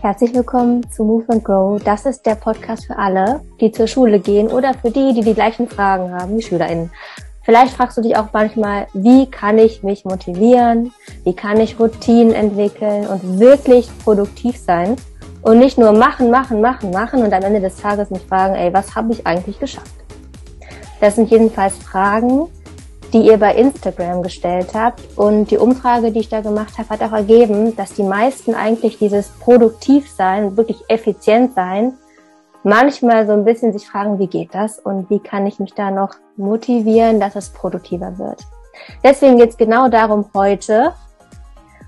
Herzlich willkommen zu Move and Grow. Das ist der Podcast für alle, die zur Schule gehen oder für die, die die gleichen Fragen haben wie SchülerInnen. Vielleicht fragst du dich auch manchmal, wie kann ich mich motivieren? Wie kann ich Routinen entwickeln und wirklich produktiv sein? Und nicht nur machen, machen, machen, machen und am Ende des Tages nicht fragen, ey, was habe ich eigentlich geschafft? Das sind jedenfalls Fragen, die ihr bei Instagram gestellt habt. Und die Umfrage, die ich da gemacht habe, hat auch ergeben, dass die meisten eigentlich dieses Produktivsein, wirklich effizient sein, manchmal so ein bisschen sich fragen, wie geht das und wie kann ich mich da noch motivieren, dass es produktiver wird. Deswegen geht es genau darum heute.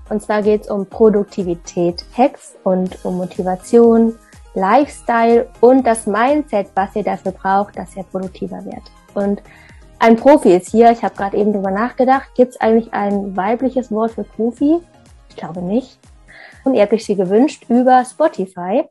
Und zwar geht es um Produktivität, Hacks und um Motivation, Lifestyle und das Mindset, was ihr dafür braucht, dass ihr produktiver werdet. Und ein Profi ist hier. Ich habe gerade eben drüber nachgedacht. Gibt es eigentlich ein weibliches Wort für Profi? Ich glaube nicht. Und ihr habt euch sie gewünscht über Spotify.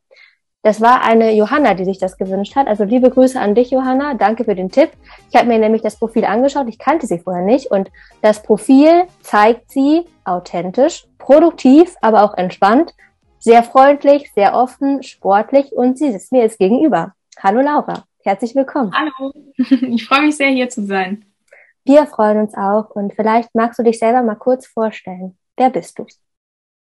Das war eine Johanna, die sich das gewünscht hat. Also liebe Grüße an dich, Johanna. Danke für den Tipp. Ich habe mir nämlich das Profil angeschaut. Ich kannte sie vorher nicht. Und das Profil zeigt sie authentisch, produktiv, aber auch entspannt, sehr freundlich, sehr offen, sportlich und sie sitzt mir jetzt gegenüber. Hallo Laura. Herzlich willkommen. Hallo, ich freue mich sehr, hier zu sein. Wir freuen uns auch und vielleicht magst du dich selber mal kurz vorstellen. Wer bist du?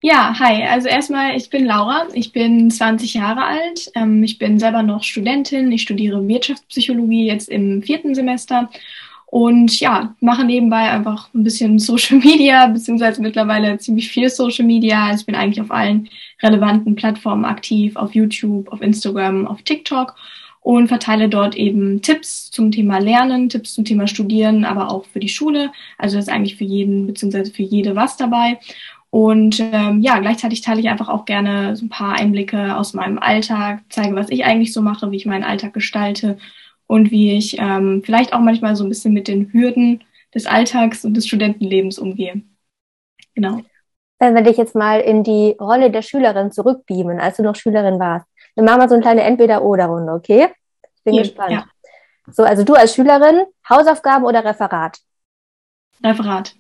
Ja, hi. Also erstmal, ich bin Laura. Ich bin 20 Jahre alt. Ähm, ich bin selber noch Studentin. Ich studiere Wirtschaftspsychologie jetzt im vierten Semester und ja, mache nebenbei einfach ein bisschen Social Media, beziehungsweise mittlerweile ziemlich viel Social Media. Also ich bin eigentlich auf allen relevanten Plattformen aktiv, auf YouTube, auf Instagram, auf TikTok und verteile dort eben Tipps zum Thema Lernen, Tipps zum Thema Studieren, aber auch für die Schule. Also das ist eigentlich für jeden beziehungsweise für jede was dabei. Und ähm, ja, gleichzeitig teile ich einfach auch gerne so ein paar Einblicke aus meinem Alltag, zeige, was ich eigentlich so mache, wie ich meinen Alltag gestalte und wie ich ähm, vielleicht auch manchmal so ein bisschen mit den Hürden des Alltags und des Studentenlebens umgehe. Genau. Wenn wir dich jetzt mal in die Rolle der Schülerin zurückbeamen, als du noch Schülerin warst, wir machen mal so eine kleine Entweder-Oder-Runde, okay? Ich bin ja, gespannt. Ja. So, also du als Schülerin, Hausaufgaben oder Referat? Referat.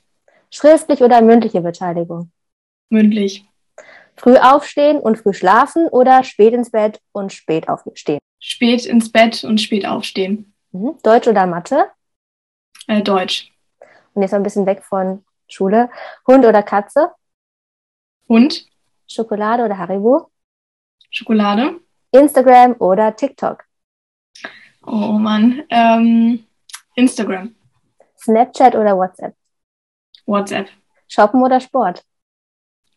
Schriftlich oder mündliche Beteiligung? Mündlich. Früh aufstehen und früh schlafen oder spät ins Bett und spät aufstehen? Spät ins Bett und spät aufstehen. Mhm. Deutsch oder Mathe? Äh, Deutsch. Und jetzt mal ein bisschen weg von Schule. Hund oder Katze? Hund. Schokolade oder Haribo? Schokolade. Instagram oder TikTok? Oh Mann. Ähm, Instagram. Snapchat oder WhatsApp? WhatsApp. Shoppen oder Sport?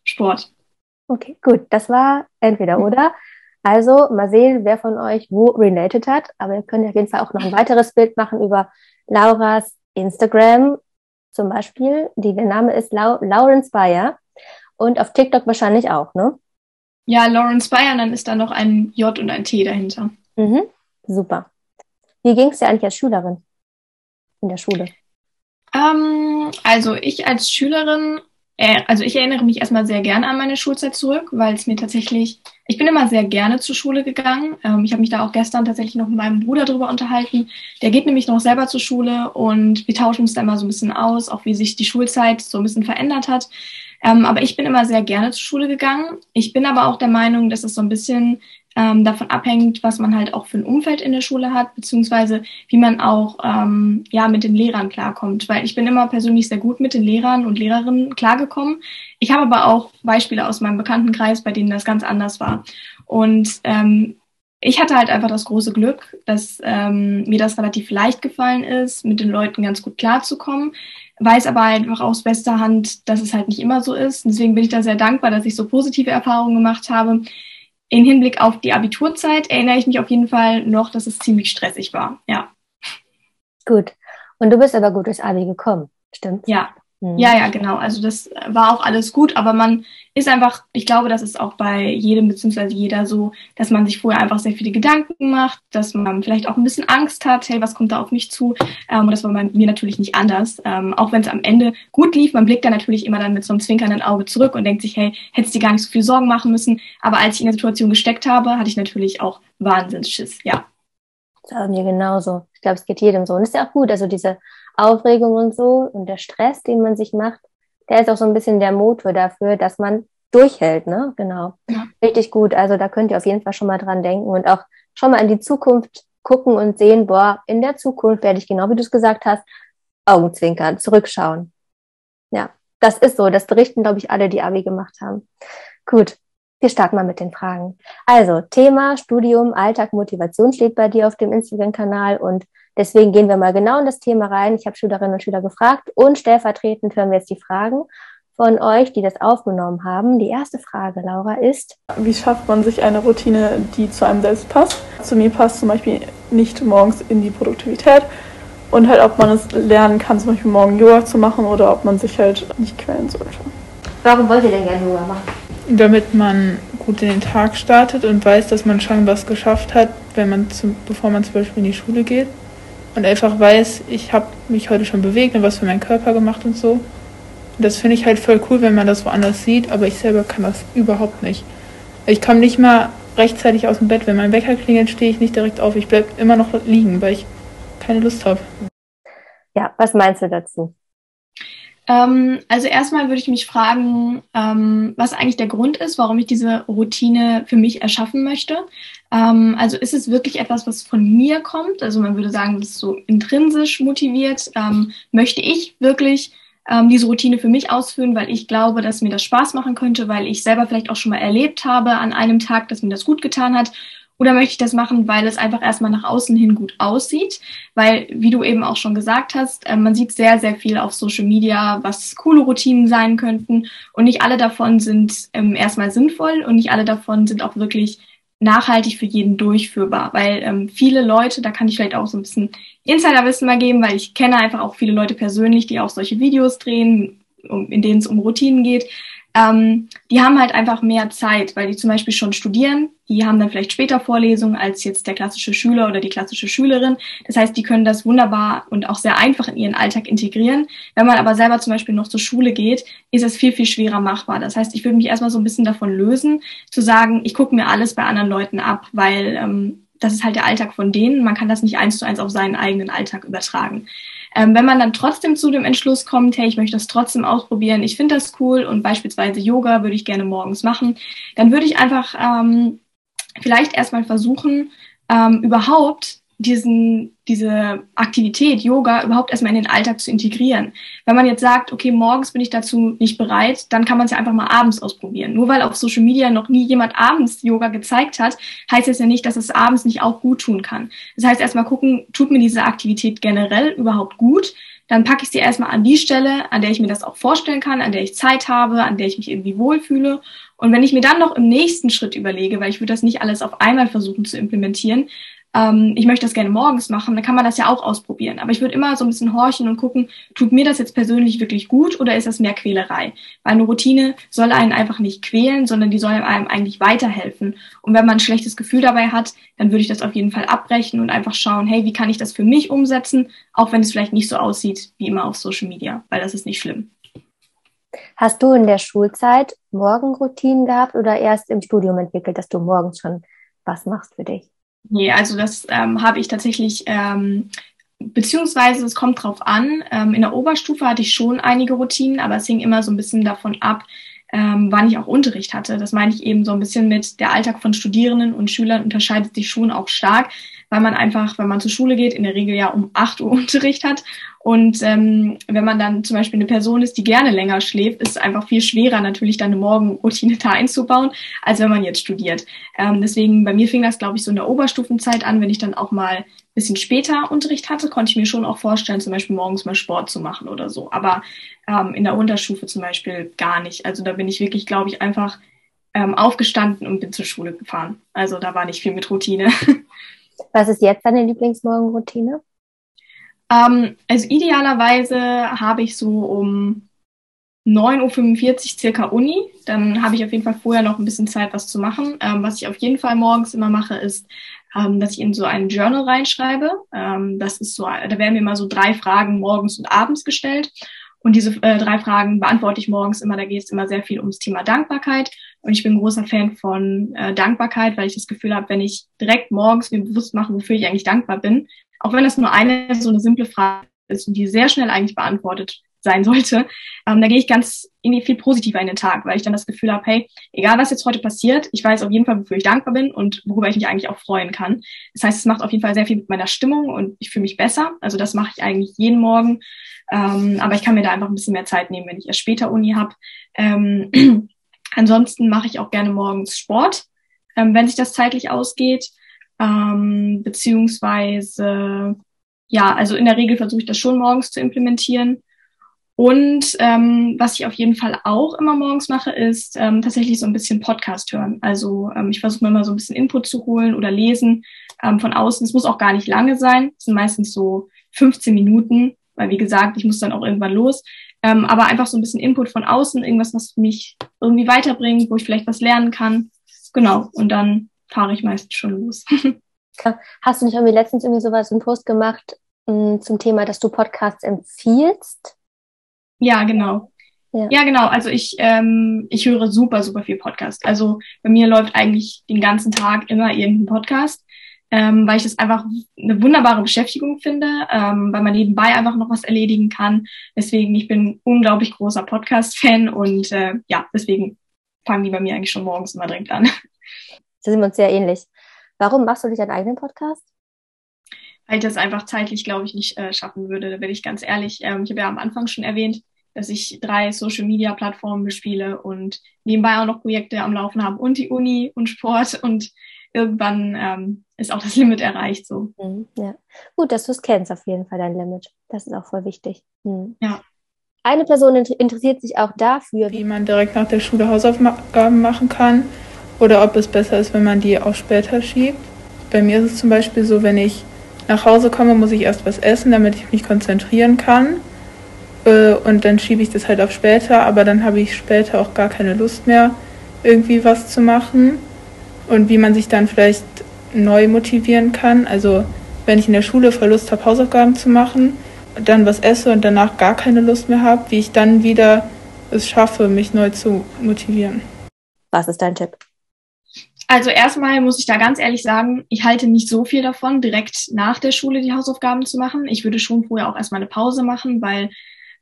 Sport. Okay, gut. Das war entweder oder. Also mal sehen, wer von euch wo related hat. Aber ihr könnt auf jeden Fall auch noch ein weiteres Bild machen über Lauras Instagram zum Beispiel. Die, der Name ist Lau Lawrence Bayer. Und auf TikTok wahrscheinlich auch, ne? Ja, Lawrence Bayern, dann ist da noch ein J und ein T dahinter. Mhm, super. Wie ging es dir eigentlich als Schülerin in der Schule? Ähm, also ich als Schülerin, äh, also ich erinnere mich erstmal sehr gerne an meine Schulzeit zurück, weil es mir tatsächlich, ich bin immer sehr gerne zur Schule gegangen. Ähm, ich habe mich da auch gestern tatsächlich noch mit meinem Bruder drüber unterhalten. Der geht nämlich noch selber zur Schule und wir tauschen uns da immer so ein bisschen aus, auch wie sich die Schulzeit so ein bisschen verändert hat. Ähm, aber ich bin immer sehr gerne zur Schule gegangen. Ich bin aber auch der Meinung, dass es so ein bisschen ähm, davon abhängt, was man halt auch für ein Umfeld in der Schule hat, beziehungsweise wie man auch ähm, ja mit den Lehrern klarkommt. Weil ich bin immer persönlich sehr gut mit den Lehrern und Lehrerinnen klargekommen. Ich habe aber auch Beispiele aus meinem Bekanntenkreis, bei denen das ganz anders war. Und ähm, ich hatte halt einfach das große Glück, dass ähm, mir das relativ leicht gefallen ist, mit den Leuten ganz gut klarzukommen weiß aber einfach aus bester Hand, dass es halt nicht immer so ist. Deswegen bin ich da sehr dankbar, dass ich so positive Erfahrungen gemacht habe. In Hinblick auf die Abiturzeit erinnere ich mich auf jeden Fall noch, dass es ziemlich stressig war. Ja. Gut. Und du bist aber gut durchs Abi gekommen, stimmt? Ja, Mhm. Ja, ja, genau. Also das war auch alles gut, aber man ist einfach, ich glaube, das ist auch bei jedem beziehungsweise jeder so, dass man sich vorher einfach sehr viele Gedanken macht, dass man vielleicht auch ein bisschen Angst hat, hey, was kommt da auf mich zu? Ähm, und das war bei mir natürlich nicht anders. Ähm, auch wenn es am Ende gut lief, man blickt da natürlich immer dann mit so einem zwinkernden Auge zurück und denkt sich, hey, hättest du dir gar nicht so viel Sorgen machen müssen. Aber als ich in der Situation gesteckt habe, hatte ich natürlich auch Wahnsinnsschiss, ja. Das war mir genauso. Ich glaube, es geht jedem so. Und es ist ja auch gut, also diese Aufregung und so und der Stress, den man sich macht, der ist auch so ein bisschen der Motor dafür, dass man durchhält, ne? Genau. Ja. Richtig gut. Also da könnt ihr auf jeden Fall schon mal dran denken und auch schon mal in die Zukunft gucken und sehen, boah, in der Zukunft werde ich genau wie du es gesagt hast, Augenzwinkern, zurückschauen. Ja, das ist so. Das berichten, glaube ich, alle, die Abi gemacht haben. Gut. Wir starten mal mit den Fragen. Also, Thema Studium, Alltag, Motivation steht bei dir auf dem Instagram-Kanal und deswegen gehen wir mal genau in das Thema rein. Ich habe Schülerinnen und Schüler gefragt und stellvertretend hören wir jetzt die Fragen von euch, die das aufgenommen haben. Die erste Frage, Laura, ist: Wie schafft man sich eine Routine, die zu einem selbst passt? Zu mir passt zum Beispiel nicht morgens in die Produktivität und halt, ob man es lernen kann, zum Beispiel morgen Yoga zu machen oder ob man sich halt nicht quälen sollte. Warum wollt ihr denn gerne Yoga machen? Damit man gut in den Tag startet und weiß, dass man schon was geschafft hat, wenn man zum, bevor man zum Beispiel in die Schule geht. Und einfach weiß, ich habe mich heute schon bewegt und was für meinen Körper gemacht und so. Und das finde ich halt voll cool, wenn man das woanders sieht, aber ich selber kann das überhaupt nicht. Ich komme nicht mal rechtzeitig aus dem Bett. Wenn mein Wecker klingelt, stehe ich nicht direkt auf. Ich bleibe immer noch liegen, weil ich keine Lust habe. Ja, was meinst du dazu? Ähm, also erstmal würde ich mich fragen, ähm, was eigentlich der Grund ist, warum ich diese Routine für mich erschaffen möchte. Ähm, also ist es wirklich etwas, was von mir kommt? Also man würde sagen, das ist so intrinsisch motiviert. Ähm, möchte ich wirklich ähm, diese Routine für mich ausführen, weil ich glaube, dass mir das Spaß machen könnte, weil ich selber vielleicht auch schon mal erlebt habe an einem Tag, dass mir das gut getan hat oder möchte ich das machen, weil es einfach erstmal nach außen hin gut aussieht? Weil, wie du eben auch schon gesagt hast, äh, man sieht sehr, sehr viel auf Social Media, was coole Routinen sein könnten. Und nicht alle davon sind ähm, erstmal sinnvoll und nicht alle davon sind auch wirklich nachhaltig für jeden durchführbar. Weil ähm, viele Leute, da kann ich vielleicht auch so ein bisschen Insiderwissen mal geben, weil ich kenne einfach auch viele Leute persönlich, die auch solche Videos drehen, um, in denen es um Routinen geht ähm, die haben halt einfach mehr Zeit, weil die zum Beispiel schon studieren. Die haben dann vielleicht später Vorlesungen als jetzt der klassische Schüler oder die klassische Schülerin. Das heißt, die können das wunderbar und auch sehr einfach in ihren Alltag integrieren. Wenn man aber selber zum Beispiel noch zur Schule geht, ist es viel, viel schwerer machbar. Das heißt, ich würde mich erstmal so ein bisschen davon lösen, zu sagen, ich gucke mir alles bei anderen Leuten ab, weil ähm, das ist halt der Alltag von denen. Man kann das nicht eins zu eins auf seinen eigenen Alltag übertragen. Ähm, wenn man dann trotzdem zu dem Entschluss kommt, hey, ich möchte das trotzdem ausprobieren, ich finde das cool und beispielsweise Yoga würde ich gerne morgens machen, dann würde ich einfach ähm, vielleicht erstmal versuchen, ähm, überhaupt diesen, diese Aktivität, Yoga, überhaupt erstmal in den Alltag zu integrieren. Wenn man jetzt sagt, okay, morgens bin ich dazu nicht bereit, dann kann man es ja einfach mal abends ausprobieren. Nur weil auf Social Media noch nie jemand abends Yoga gezeigt hat, heißt es ja nicht, dass es abends nicht auch gut tun kann. Das heißt, erstmal gucken, tut mir diese Aktivität generell überhaupt gut? Dann packe ich sie erstmal an die Stelle, an der ich mir das auch vorstellen kann, an der ich Zeit habe, an der ich mich irgendwie wohlfühle. Und wenn ich mir dann noch im nächsten Schritt überlege, weil ich würde das nicht alles auf einmal versuchen zu implementieren, ähm, ich möchte das gerne morgens machen, dann kann man das ja auch ausprobieren. Aber ich würde immer so ein bisschen horchen und gucken, tut mir das jetzt persönlich wirklich gut oder ist das mehr Quälerei? Weil eine Routine soll einen einfach nicht quälen, sondern die soll einem eigentlich weiterhelfen. Und wenn man ein schlechtes Gefühl dabei hat, dann würde ich das auf jeden Fall abbrechen und einfach schauen, hey, wie kann ich das für mich umsetzen, auch wenn es vielleicht nicht so aussieht wie immer auf Social Media, weil das ist nicht schlimm. Hast du in der Schulzeit Morgenroutinen gehabt oder erst im Studium entwickelt, dass du morgens schon was machst für dich? Nee, also das ähm, habe ich tatsächlich, ähm, beziehungsweise es kommt drauf an. Ähm, in der Oberstufe hatte ich schon einige Routinen, aber es hing immer so ein bisschen davon ab, ähm, wann ich auch Unterricht hatte. Das meine ich eben so ein bisschen mit der Alltag von Studierenden und Schülern unterscheidet sich schon auch stark, weil man einfach, wenn man zur Schule geht, in der Regel ja um 8 Uhr Unterricht hat und ähm, wenn man dann zum Beispiel eine Person ist, die gerne länger schläft, ist es einfach viel schwerer, natürlich dann eine Morgenroutine da einzubauen, als wenn man jetzt studiert. Ähm, deswegen, bei mir fing das, glaube ich, so in der Oberstufenzeit an, wenn ich dann auch mal ein bisschen später Unterricht hatte, konnte ich mir schon auch vorstellen, zum Beispiel morgens mal Sport zu machen oder so. Aber ähm, in der Unterstufe zum Beispiel gar nicht. Also da bin ich wirklich, glaube ich, einfach ähm, aufgestanden und bin zur Schule gefahren. Also da war nicht viel mit Routine. Was ist jetzt deine Lieblingsmorgenroutine? Ähm, also idealerweise habe ich so um 9.45 Uhr circa Uni. Dann habe ich auf jeden Fall vorher noch ein bisschen Zeit, was zu machen. Ähm, was ich auf jeden Fall morgens immer mache, ist, ähm, dass ich in so ein Journal reinschreibe. Ähm, das ist so, da werden mir immer so drei Fragen morgens und abends gestellt. Und diese äh, drei Fragen beantworte ich morgens immer. Da geht es immer sehr viel ums Thema Dankbarkeit. Und ich bin großer Fan von äh, Dankbarkeit, weil ich das Gefühl habe, wenn ich direkt morgens mir bewusst mache, wofür ich eigentlich dankbar bin, auch wenn das nur eine so eine simple Frage ist und die sehr schnell eigentlich beantwortet sein sollte, ähm, da gehe ich ganz irgendwie viel positiver in den Tag, weil ich dann das Gefühl habe, hey, egal was jetzt heute passiert, ich weiß auf jeden Fall, wofür ich dankbar bin und worüber ich mich eigentlich auch freuen kann. Das heißt, es macht auf jeden Fall sehr viel mit meiner Stimmung und ich fühle mich besser. Also das mache ich eigentlich jeden Morgen. Ähm, aber ich kann mir da einfach ein bisschen mehr Zeit nehmen, wenn ich erst später Uni habe. Ähm, ansonsten mache ich auch gerne morgens Sport, ähm, wenn sich das zeitlich ausgeht. Ähm, beziehungsweise, ja, also in der Regel versuche ich das schon morgens zu implementieren. Und ähm, was ich auf jeden Fall auch immer morgens mache, ist ähm, tatsächlich so ein bisschen Podcast hören. Also ähm, ich versuche mir mal so ein bisschen Input zu holen oder lesen ähm, von außen. Es muss auch gar nicht lange sein. Es sind meistens so 15 Minuten, weil wie gesagt, ich muss dann auch irgendwann los. Ähm, aber einfach so ein bisschen Input von außen, irgendwas, was mich irgendwie weiterbringt, wo ich vielleicht was lernen kann. Genau. Und dann fahre ich meistens schon los. Hast du nicht irgendwie letztens irgendwie sowas, einen Post gemacht mh, mm, zum Thema, dass du Podcasts empfiehlst? Ja, genau. Ja. ja, genau. Also ich, ähm, ich höre super, super viel Podcast. Also bei mir läuft eigentlich den ganzen Tag immer irgendein Podcast, ähm, weil ich das einfach eine wunderbare Beschäftigung finde, ähm, weil man nebenbei einfach noch was erledigen kann. Deswegen, ich bin unglaublich großer Podcast-Fan und äh, ja, deswegen fangen die bei mir eigentlich schon morgens immer direkt an. Da sind wir uns sehr ähnlich. Warum machst du dich deinen eigenen Podcast? Weil ich das einfach zeitlich, glaube ich, nicht äh, schaffen würde. Da bin ich ganz ehrlich. Ähm, ich habe ja am Anfang schon erwähnt, dass ich drei Social Media Plattformen bespiele und nebenbei auch noch Projekte am Laufen habe und die Uni und Sport und irgendwann ähm, ist auch das Limit erreicht so. Mhm, ja. Gut, dass du es kennst, auf jeden Fall dein Limit. Das ist auch voll wichtig. Mhm. Ja. Eine Person interessiert sich auch dafür, wie man direkt nach der Schule Hausaufgaben machen kann oder ob es besser ist, wenn man die auch später schiebt. Bei mir ist es zum Beispiel so, wenn ich nach Hause komme, muss ich erst was essen, damit ich mich konzentrieren kann. Äh, und dann schiebe ich das halt auf später, aber dann habe ich später auch gar keine Lust mehr, irgendwie was zu machen. Und wie man sich dann vielleicht neu motivieren kann. Also wenn ich in der Schule voll Lust habe, Hausaufgaben zu machen, dann was esse und danach gar keine Lust mehr habe, wie ich dann wieder es schaffe, mich neu zu motivieren. Was ist dein Tipp? Also erstmal muss ich da ganz ehrlich sagen, ich halte nicht so viel davon, direkt nach der Schule die Hausaufgaben zu machen. Ich würde schon vorher auch erstmal eine Pause machen, weil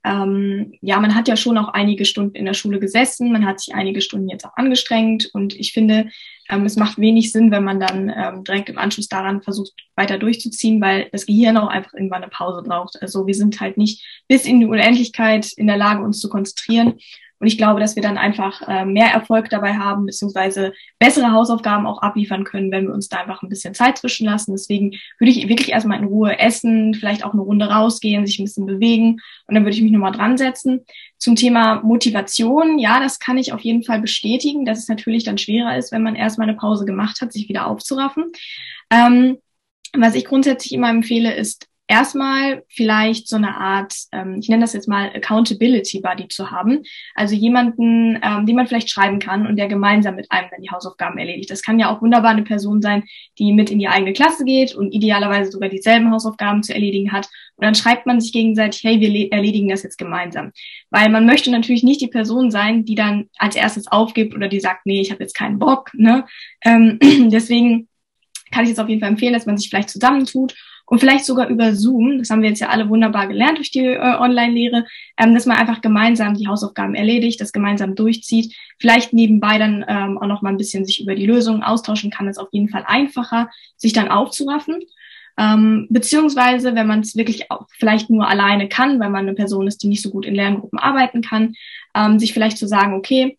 ähm, ja, man hat ja schon auch einige Stunden in der Schule gesessen, man hat sich einige Stunden jetzt auch angestrengt und ich finde, ähm, es macht wenig Sinn, wenn man dann ähm, direkt im Anschluss daran versucht, weiter durchzuziehen, weil das Gehirn auch einfach irgendwann eine Pause braucht. Also wir sind halt nicht bis in die Unendlichkeit in der Lage, uns zu konzentrieren. Und ich glaube, dass wir dann einfach äh, mehr Erfolg dabei haben, beziehungsweise bessere Hausaufgaben auch abliefern können, wenn wir uns da einfach ein bisschen Zeit zwischenlassen. Deswegen würde ich wirklich erstmal in Ruhe essen, vielleicht auch eine Runde rausgehen, sich ein bisschen bewegen und dann würde ich mich nochmal dran setzen. Zum Thema Motivation, ja, das kann ich auf jeden Fall bestätigen, dass es natürlich dann schwerer ist, wenn man erstmal eine Pause gemacht hat, sich wieder aufzuraffen. Ähm, was ich grundsätzlich immer empfehle, ist erstmal vielleicht so eine Art, ähm, ich nenne das jetzt mal Accountability Buddy zu haben. Also jemanden, ähm, den man vielleicht schreiben kann und der gemeinsam mit einem dann die Hausaufgaben erledigt. Das kann ja auch wunderbar eine Person sein, die mit in die eigene Klasse geht und idealerweise sogar dieselben Hausaufgaben zu erledigen hat. Und dann schreibt man sich gegenseitig, hey, wir erledigen das jetzt gemeinsam. Weil man möchte natürlich nicht die Person sein, die dann als erstes aufgibt oder die sagt, nee, ich habe jetzt keinen Bock. Ne? Ähm, deswegen kann ich jetzt auf jeden Fall empfehlen, dass man sich vielleicht zusammentut und vielleicht sogar über Zoom, das haben wir jetzt ja alle wunderbar gelernt durch die äh, Online-Lehre, ähm, dass man einfach gemeinsam die Hausaufgaben erledigt, das gemeinsam durchzieht, vielleicht nebenbei dann ähm, auch noch mal ein bisschen sich über die Lösungen austauschen kann, ist auf jeden Fall einfacher, sich dann aufzuraffen. Ähm, beziehungsweise, wenn man es wirklich auch vielleicht nur alleine kann, weil man eine Person ist, die nicht so gut in Lerngruppen arbeiten kann, ähm, sich vielleicht zu sagen, okay,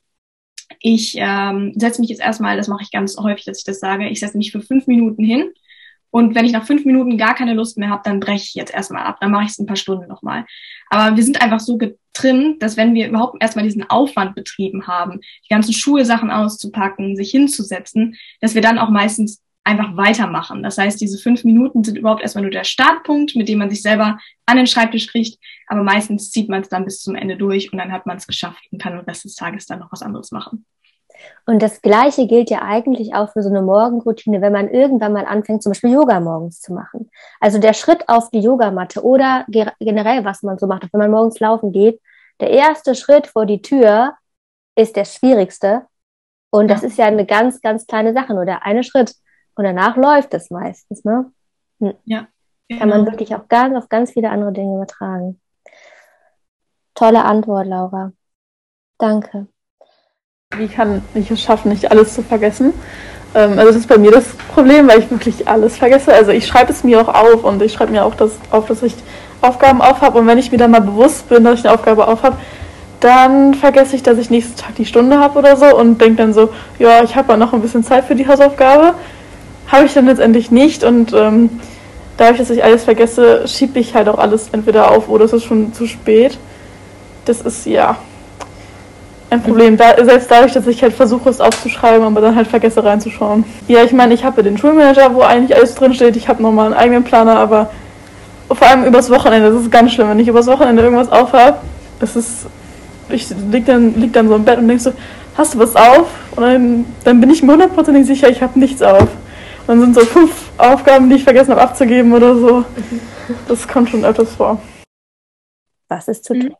ich ähm, setze mich jetzt erstmal, das mache ich ganz häufig, dass ich das sage, ich setze mich für fünf Minuten hin und wenn ich nach fünf Minuten gar keine Lust mehr habe, dann breche ich jetzt erstmal ab. Dann mache ich es ein paar Stunden nochmal. Aber wir sind einfach so getrimmt, dass wenn wir überhaupt erstmal diesen Aufwand betrieben haben, die ganzen Schulsachen auszupacken, sich hinzusetzen, dass wir dann auch meistens einfach weitermachen. Das heißt, diese fünf Minuten sind überhaupt erstmal nur der Startpunkt, mit dem man sich selber an den Schreibtisch kriegt. Aber meistens zieht man es dann bis zum Ende durch und dann hat man es geschafft und kann den Rest des Tages dann noch was anderes machen. Und das Gleiche gilt ja eigentlich auch für so eine Morgenroutine, wenn man irgendwann mal anfängt, zum Beispiel Yoga morgens zu machen. Also der Schritt auf die Yogamatte oder generell, was man so macht, wenn man morgens laufen geht, der erste Schritt vor die Tür ist der schwierigste. Und das ist ja eine ganz, ganz kleine Sache, nur der eine Schritt. Und danach läuft es meistens, ne? Hm. Ja. Kann man genau. wirklich auch ganz auf ganz viele andere Dinge übertragen. Tolle Antwort, Laura. Danke. Wie kann ich es schaffen, nicht alles zu vergessen? Ähm, also das ist bei mir das Problem, weil ich wirklich alles vergesse. Also ich schreibe es mir auch auf und ich schreibe mir auch das auf, dass ich Aufgaben auf habe. Und wenn ich mir dann mal bewusst bin, dass ich eine Aufgabe auf habe, dann vergesse ich, dass ich nächsten Tag die Stunde habe oder so und denke dann so, ja, ich habe ja noch ein bisschen Zeit für die Hausaufgabe. Habe ich dann letztendlich nicht und ähm, dadurch, dass ich alles vergesse, schiebe ich halt auch alles entweder auf oder es ist schon zu spät. Das ist ja ein Problem. Da, selbst dadurch, dass ich halt versuche, es aufzuschreiben, aber dann halt vergesse reinzuschauen. Ja, ich meine, ich habe ja den Schulmanager, wo eigentlich alles drinsteht. Ich habe nochmal einen eigenen Planer, aber vor allem übers Wochenende. Das ist ganz schlimm, wenn ich übers Wochenende irgendwas aufhabe. Es ist. Ich lieg dann, lieg dann so im Bett und denk so, hast du was auf? Und dann, dann bin ich mir hundertprozentig sicher, ich habe nichts auf. Und dann sind so fünf Aufgaben, die ich vergessen habe abzugeben oder so. Das kommt schon öfters vor. Was ist zu tun?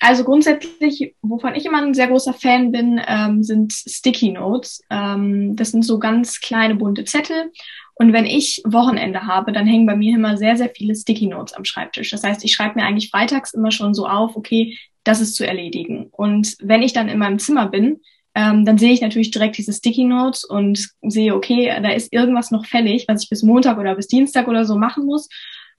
Also grundsätzlich, wovon ich immer ein sehr großer Fan bin, ähm, sind Sticky Notes. Ähm, das sind so ganz kleine bunte Zettel. Und wenn ich Wochenende habe, dann hängen bei mir immer sehr, sehr viele Sticky Notes am Schreibtisch. Das heißt, ich schreibe mir eigentlich freitags immer schon so auf, okay, das ist zu erledigen. Und wenn ich dann in meinem Zimmer bin, ähm, dann sehe ich natürlich direkt diese Sticky Notes und sehe, okay, da ist irgendwas noch fällig, was ich bis Montag oder bis Dienstag oder so machen muss.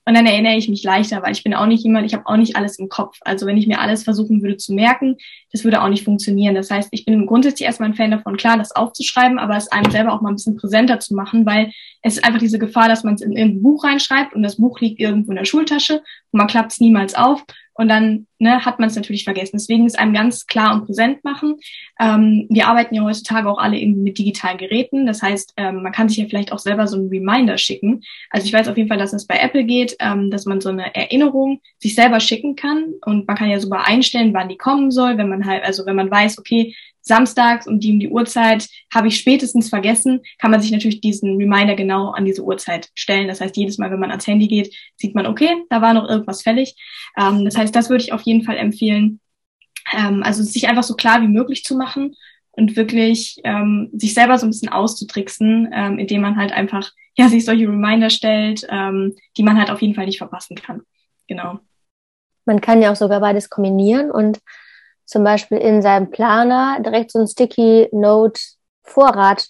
Und dann erinnere ich mich leichter, weil ich bin auch nicht jemand, ich habe auch nicht alles im Kopf. Also wenn ich mir alles versuchen würde zu merken, das würde auch nicht funktionieren. Das heißt, ich bin grundsätzlich erstmal ein Fan davon, klar, das aufzuschreiben, aber es einem selber auch mal ein bisschen präsenter zu machen, weil es ist einfach diese Gefahr, dass man es in irgendein Buch reinschreibt und das Buch liegt irgendwo in der Schultasche und man klappt es niemals auf und dann ne, hat man es natürlich vergessen. Deswegen ist einem ganz klar und präsent machen. Ähm, wir arbeiten ja heutzutage auch alle irgendwie mit digitalen Geräten. Das heißt, ähm, man kann sich ja vielleicht auch selber so einen Reminder schicken. Also ich weiß auf jeden Fall, dass es bei Apple geht, ähm, dass man so eine Erinnerung sich selber schicken kann. Und man kann ja sogar einstellen, wann die kommen soll, wenn man halt, also wenn man weiß, okay, samstags um die um die Uhrzeit habe ich spätestens vergessen, kann man sich natürlich diesen Reminder genau an diese Uhrzeit stellen. Das heißt, jedes Mal, wenn man ans Handy geht, sieht man, okay, da war noch irgendwas fällig. Ähm, das heißt, das würde ich auf jeden Fall empfehlen. Ähm, also sich einfach so klar wie möglich zu machen und wirklich ähm, sich selber so ein bisschen auszutricksen, ähm, indem man halt einfach ja sich solche Reminder stellt, ähm, die man halt auf jeden Fall nicht verpassen kann. Genau. Man kann ja auch sogar beides kombinieren und zum Beispiel in seinem Planer direkt so ein Sticky Note Vorrat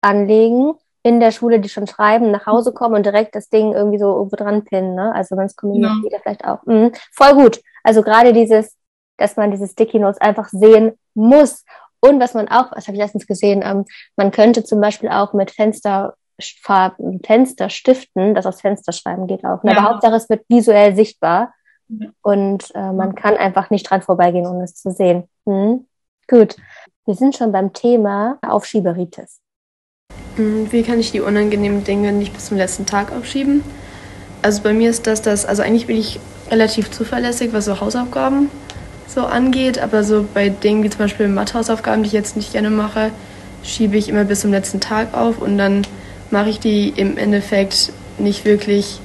anlegen, in der Schule die schon schreiben, nach Hause kommen und direkt das Ding irgendwie so irgendwo dran pinnen. Ne? Also man es kombiniert ja. wieder vielleicht auch. Mhm. Voll gut. Also gerade dieses, dass man diese Sticky Notes einfach sehen muss. Und was man auch, was habe ich letztens gesehen, ähm, man könnte zum Beispiel auch mit Fensterfarben, Fensterstiften, das aufs Fenster schreiben geht auch. Ne? Ja. Aber Hauptsache es wird visuell sichtbar. Und äh, man kann einfach nicht dran vorbeigehen, ohne es zu sehen. Hm? Gut. Wir sind schon beim Thema Aufschieberitis. Hm, wie kann ich die unangenehmen Dinge nicht bis zum letzten Tag aufschieben? Also bei mir ist das das, also eigentlich bin ich relativ zuverlässig, was so Hausaufgaben so angeht, aber so bei Dingen wie zum Beispiel Mathehausaufgaben, die ich jetzt nicht gerne mache, schiebe ich immer bis zum letzten Tag auf und dann mache ich die im Endeffekt nicht wirklich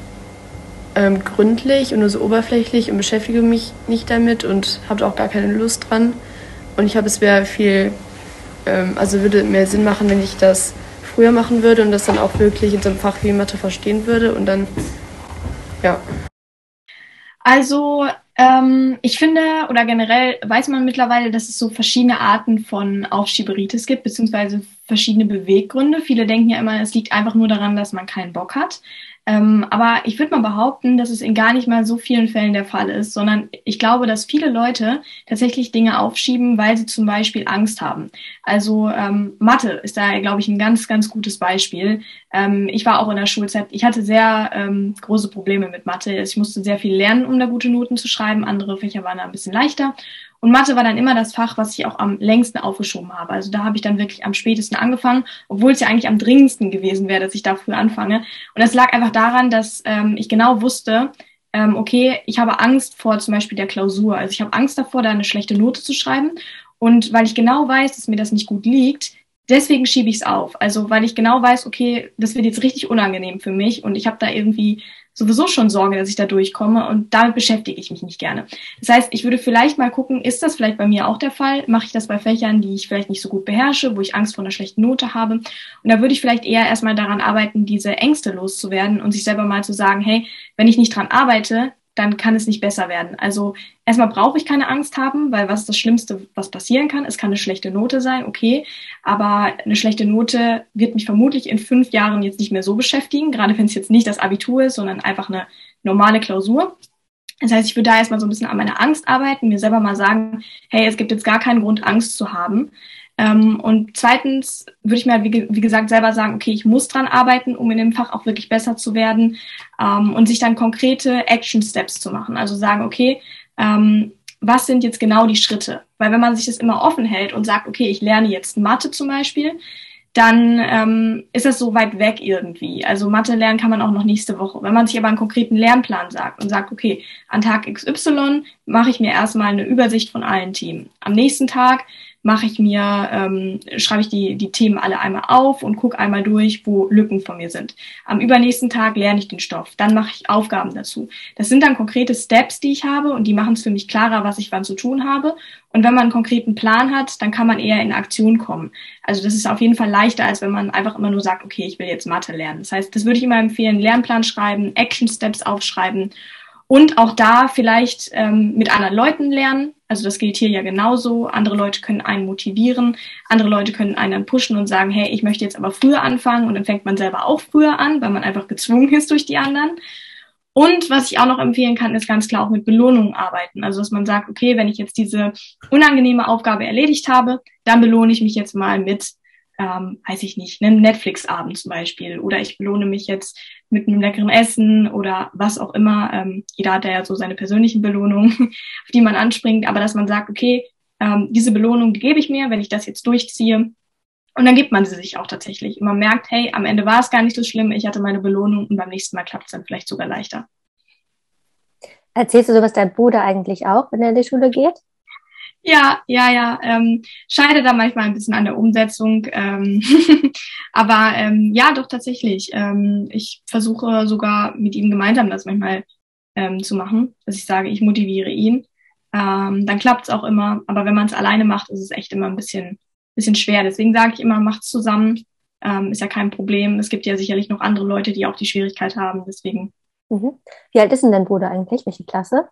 ähm, gründlich und nur so oberflächlich und beschäftige mich nicht damit und habe auch gar keine Lust dran. Und ich habe es wäre viel, ähm, also würde mehr Sinn machen, wenn ich das früher machen würde und das dann auch wirklich in so einem Fach wie Mathe verstehen würde und dann, ja. Also ähm, ich finde, oder generell weiß man mittlerweile, dass es so verschiedene Arten von Aufschieberitis gibt, beziehungsweise verschiedene Beweggründe. Viele denken ja immer, es liegt einfach nur daran, dass man keinen Bock hat. Ähm, aber ich würde mal behaupten, dass es in gar nicht mal so vielen Fällen der Fall ist, sondern ich glaube, dass viele Leute tatsächlich Dinge aufschieben, weil sie zum Beispiel Angst haben. Also ähm, Mathe ist da, glaube ich, ein ganz, ganz gutes Beispiel. Ähm, ich war auch in der Schulzeit, ich hatte sehr ähm, große Probleme mit Mathe. Ich musste sehr viel lernen, um da gute Noten zu schreiben. Andere Fächer waren da ein bisschen leichter. Und Mathe war dann immer das Fach, was ich auch am längsten aufgeschoben habe. Also da habe ich dann wirklich am spätesten angefangen, obwohl es ja eigentlich am dringendsten gewesen wäre, dass ich da früh anfange. Und das lag einfach daran, dass ähm, ich genau wusste, ähm, okay, ich habe Angst vor zum Beispiel der Klausur. Also ich habe Angst davor, da eine schlechte Note zu schreiben. Und weil ich genau weiß, dass mir das nicht gut liegt, deswegen schiebe ich es auf. Also weil ich genau weiß, okay, das wird jetzt richtig unangenehm für mich und ich habe da irgendwie sowieso schon Sorge, dass ich da durchkomme und damit beschäftige ich mich nicht gerne. Das heißt, ich würde vielleicht mal gucken, ist das vielleicht bei mir auch der Fall? Mache ich das bei Fächern, die ich vielleicht nicht so gut beherrsche, wo ich Angst vor einer schlechten Note habe? Und da würde ich vielleicht eher erstmal daran arbeiten, diese Ängste loszuwerden und sich selber mal zu sagen, hey, wenn ich nicht dran arbeite, dann kann es nicht besser werden. Also erstmal brauche ich keine Angst haben, weil was ist das Schlimmste, was passieren kann? Es kann eine schlechte Note sein, okay, aber eine schlechte Note wird mich vermutlich in fünf Jahren jetzt nicht mehr so beschäftigen, gerade wenn es jetzt nicht das Abitur ist, sondern einfach eine normale Klausur. Das heißt, ich würde da erstmal so ein bisschen an meiner Angst arbeiten, mir selber mal sagen, hey, es gibt jetzt gar keinen Grund, Angst zu haben. Ähm, und zweitens würde ich mir halt, wie, wie, gesagt, selber sagen, okay, ich muss dran arbeiten, um in dem Fach auch wirklich besser zu werden ähm, und sich dann konkrete Action Steps zu machen. Also sagen, okay, ähm, was sind jetzt genau die Schritte? Weil wenn man sich das immer offen hält und sagt, okay, ich lerne jetzt Mathe zum Beispiel, dann ähm, ist das so weit weg irgendwie. Also Mathe lernen kann man auch noch nächste Woche. Wenn man sich aber einen konkreten Lernplan sagt und sagt, okay, an Tag XY mache ich mir erstmal eine Übersicht von allen Themen. Am nächsten Tag mache ich mir, ähm, schreibe ich die, die Themen alle einmal auf und gucke einmal durch, wo Lücken von mir sind. Am übernächsten Tag lerne ich den Stoff, dann mache ich Aufgaben dazu. Das sind dann konkrete Steps, die ich habe und die machen es für mich klarer, was ich wann zu tun habe. Und wenn man einen konkreten Plan hat, dann kann man eher in Aktion kommen. Also das ist auf jeden Fall leichter, als wenn man einfach immer nur sagt, okay, ich will jetzt Mathe lernen. Das heißt, das würde ich immer empfehlen, Lernplan schreiben, Action Steps aufschreiben und auch da vielleicht ähm, mit anderen Leuten lernen. Also das gilt hier ja genauso. Andere Leute können einen motivieren, andere Leute können einen dann pushen und sagen, hey, ich möchte jetzt aber früher anfangen und dann fängt man selber auch früher an, weil man einfach gezwungen ist durch die anderen. Und was ich auch noch empfehlen kann, ist ganz klar auch mit Belohnungen arbeiten. Also dass man sagt, okay, wenn ich jetzt diese unangenehme Aufgabe erledigt habe, dann belohne ich mich jetzt mal mit ähm, weiß ich nicht, einem Netflix-Abend zum Beispiel. Oder ich belohne mich jetzt mit einem leckeren Essen oder was auch immer. Ähm, jeder hat ja so seine persönlichen Belohnungen, auf die man anspringt. Aber dass man sagt, okay, ähm, diese Belohnung, die gebe ich mir, wenn ich das jetzt durchziehe. Und dann gibt man sie sich auch tatsächlich. Und man merkt, hey, am Ende war es gar nicht so schlimm, ich hatte meine Belohnung und beim nächsten Mal klappt es dann vielleicht sogar leichter. Erzählst du sowas deinem Bruder eigentlich auch, wenn er in die Schule geht? Ja, ja, ja. Ähm, scheide da manchmal ein bisschen an der Umsetzung. Ähm, aber ähm, ja, doch tatsächlich. Ähm, ich versuche sogar mit ihm gemeinsam das manchmal ähm, zu machen, dass ich sage, ich motiviere ihn. Ähm, dann klappt es auch immer. Aber wenn man es alleine macht, ist es echt immer ein bisschen, bisschen schwer. Deswegen sage ich immer, macht's zusammen. Ähm, ist ja kein Problem. Es gibt ja sicherlich noch andere Leute, die auch die Schwierigkeit haben. Deswegen. Mhm. Wie alt ist denn dein Bruder eigentlich? Welche Klasse?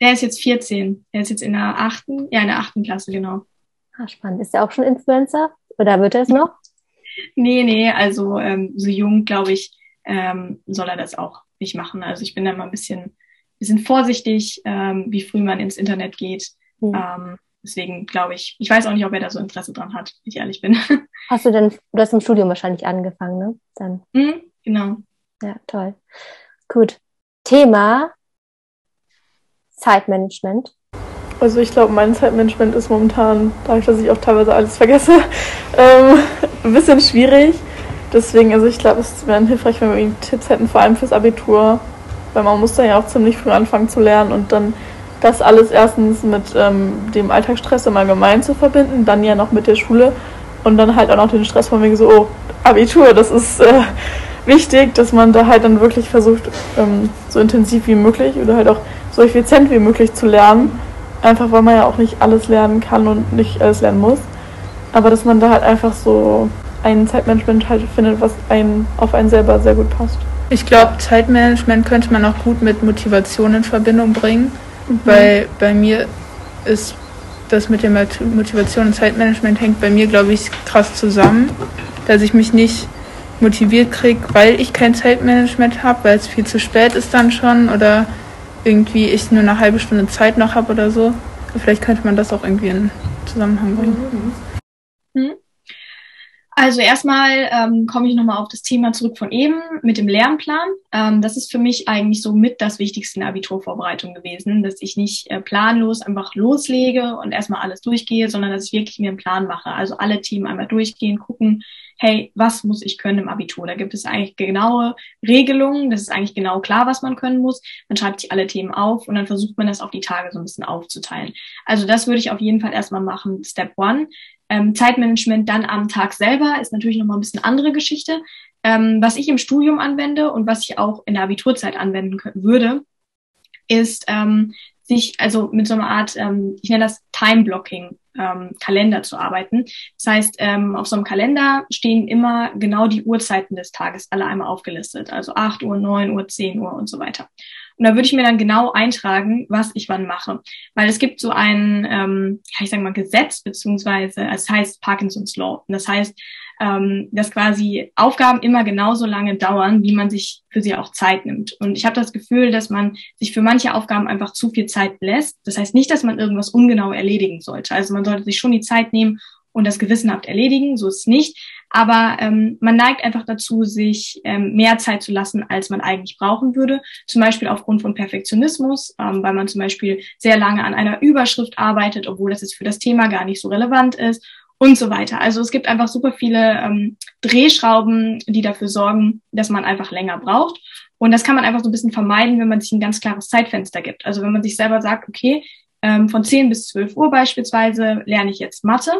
Der ist jetzt 14. Der ist jetzt in der achten, ja, in der achten Klasse, genau. Ah, spannend. Ist er auch schon Influencer? Oder wird er es noch? nee, nee, also ähm, so jung, glaube ich, ähm, soll er das auch nicht machen. Also ich bin da mal ein bisschen, bisschen vorsichtig, ähm, wie früh man ins Internet geht. Mhm. Ähm, deswegen glaube ich, ich weiß auch nicht, ob er da so Interesse dran hat, wenn ich ehrlich bin. Hast du denn, du hast im Studium wahrscheinlich angefangen, ne? Dann. Mhm, genau. Ja, toll. Gut. Thema Zeitmanagement? Also ich glaube, mein Zeitmanagement ist momentan, dadurch, dass ich auch teilweise alles vergesse, ähm, ein bisschen schwierig. Deswegen, also ich glaube, es wäre hilfreich, wenn wir Tipps hätten, vor allem fürs Abitur, weil man muss dann ja auch ziemlich früh anfangen zu lernen und dann das alles erstens mit ähm, dem Alltagsstress im Allgemeinen zu verbinden, dann ja noch mit der Schule und dann halt auch noch den Stress von wegen so, oh, Abitur, das ist äh, wichtig, dass man da halt dann wirklich versucht, ähm, so intensiv wie möglich oder halt auch so effizient wie möglich zu lernen. Einfach weil man ja auch nicht alles lernen kann und nicht alles lernen muss. Aber dass man da halt einfach so ein Zeitmanagement halt findet, was einen auf einen selber sehr gut passt. Ich glaube, Zeitmanagement könnte man auch gut mit Motivation in Verbindung bringen, mhm. weil bei mir ist das mit der Motivation und Zeitmanagement hängt bei mir, glaube ich, krass zusammen, dass ich mich nicht motiviert kriege, weil ich kein Zeitmanagement habe, weil es viel zu spät ist dann schon oder irgendwie ich nur eine halbe Stunde Zeit noch habe oder so. Vielleicht könnte man das auch irgendwie in Zusammenhang bringen. Mhm. Also erstmal ähm, komme ich nochmal auf das Thema zurück von eben mit dem Lernplan. Ähm, das ist für mich eigentlich so mit das Wichtigste in der Abiturvorbereitung gewesen, dass ich nicht äh, planlos einfach loslege und erstmal alles durchgehe, sondern dass ich wirklich mir einen Plan mache. Also alle Themen einmal durchgehen, gucken, hey, was muss ich können im Abitur? Da gibt es eigentlich genaue Regelungen. Das ist eigentlich genau klar, was man können muss. Man schreibt sich alle Themen auf und dann versucht man das auf die Tage so ein bisschen aufzuteilen. Also das würde ich auf jeden Fall erstmal machen. Step one. Ähm, Zeitmanagement dann am Tag selber ist natürlich nochmal ein bisschen andere Geschichte. Ähm, was ich im Studium anwende und was ich auch in der Abiturzeit anwenden würde, ist ähm, sich also mit so einer Art, ähm, ich nenne das Time Blocking ähm, Kalender zu arbeiten. Das heißt, ähm, auf so einem Kalender stehen immer genau die Uhrzeiten des Tages alle einmal aufgelistet. Also 8 Uhr, 9 Uhr, 10 Uhr und so weiter. Und da würde ich mir dann genau eintragen, was ich wann mache. Weil es gibt so ein, ähm, ich sage mal, Gesetz, beziehungsweise es heißt Parkinson's Law. Und das heißt, ähm, dass quasi Aufgaben immer genauso lange dauern, wie man sich für sie auch Zeit nimmt. Und ich habe das Gefühl, dass man sich für manche Aufgaben einfach zu viel Zeit lässt. Das heißt nicht, dass man irgendwas ungenau erledigen sollte. Also man sollte sich schon die Zeit nehmen und das gewissenhaft erledigen, so ist es nicht. Aber ähm, man neigt einfach dazu, sich ähm, mehr Zeit zu lassen, als man eigentlich brauchen würde. Zum Beispiel aufgrund von Perfektionismus, ähm, weil man zum Beispiel sehr lange an einer Überschrift arbeitet, obwohl das jetzt für das Thema gar nicht so relevant ist und so weiter. Also es gibt einfach super viele ähm, Drehschrauben, die dafür sorgen, dass man einfach länger braucht. Und das kann man einfach so ein bisschen vermeiden, wenn man sich ein ganz klares Zeitfenster gibt. Also wenn man sich selber sagt, okay, ähm, von 10 bis 12 Uhr beispielsweise lerne ich jetzt Mathe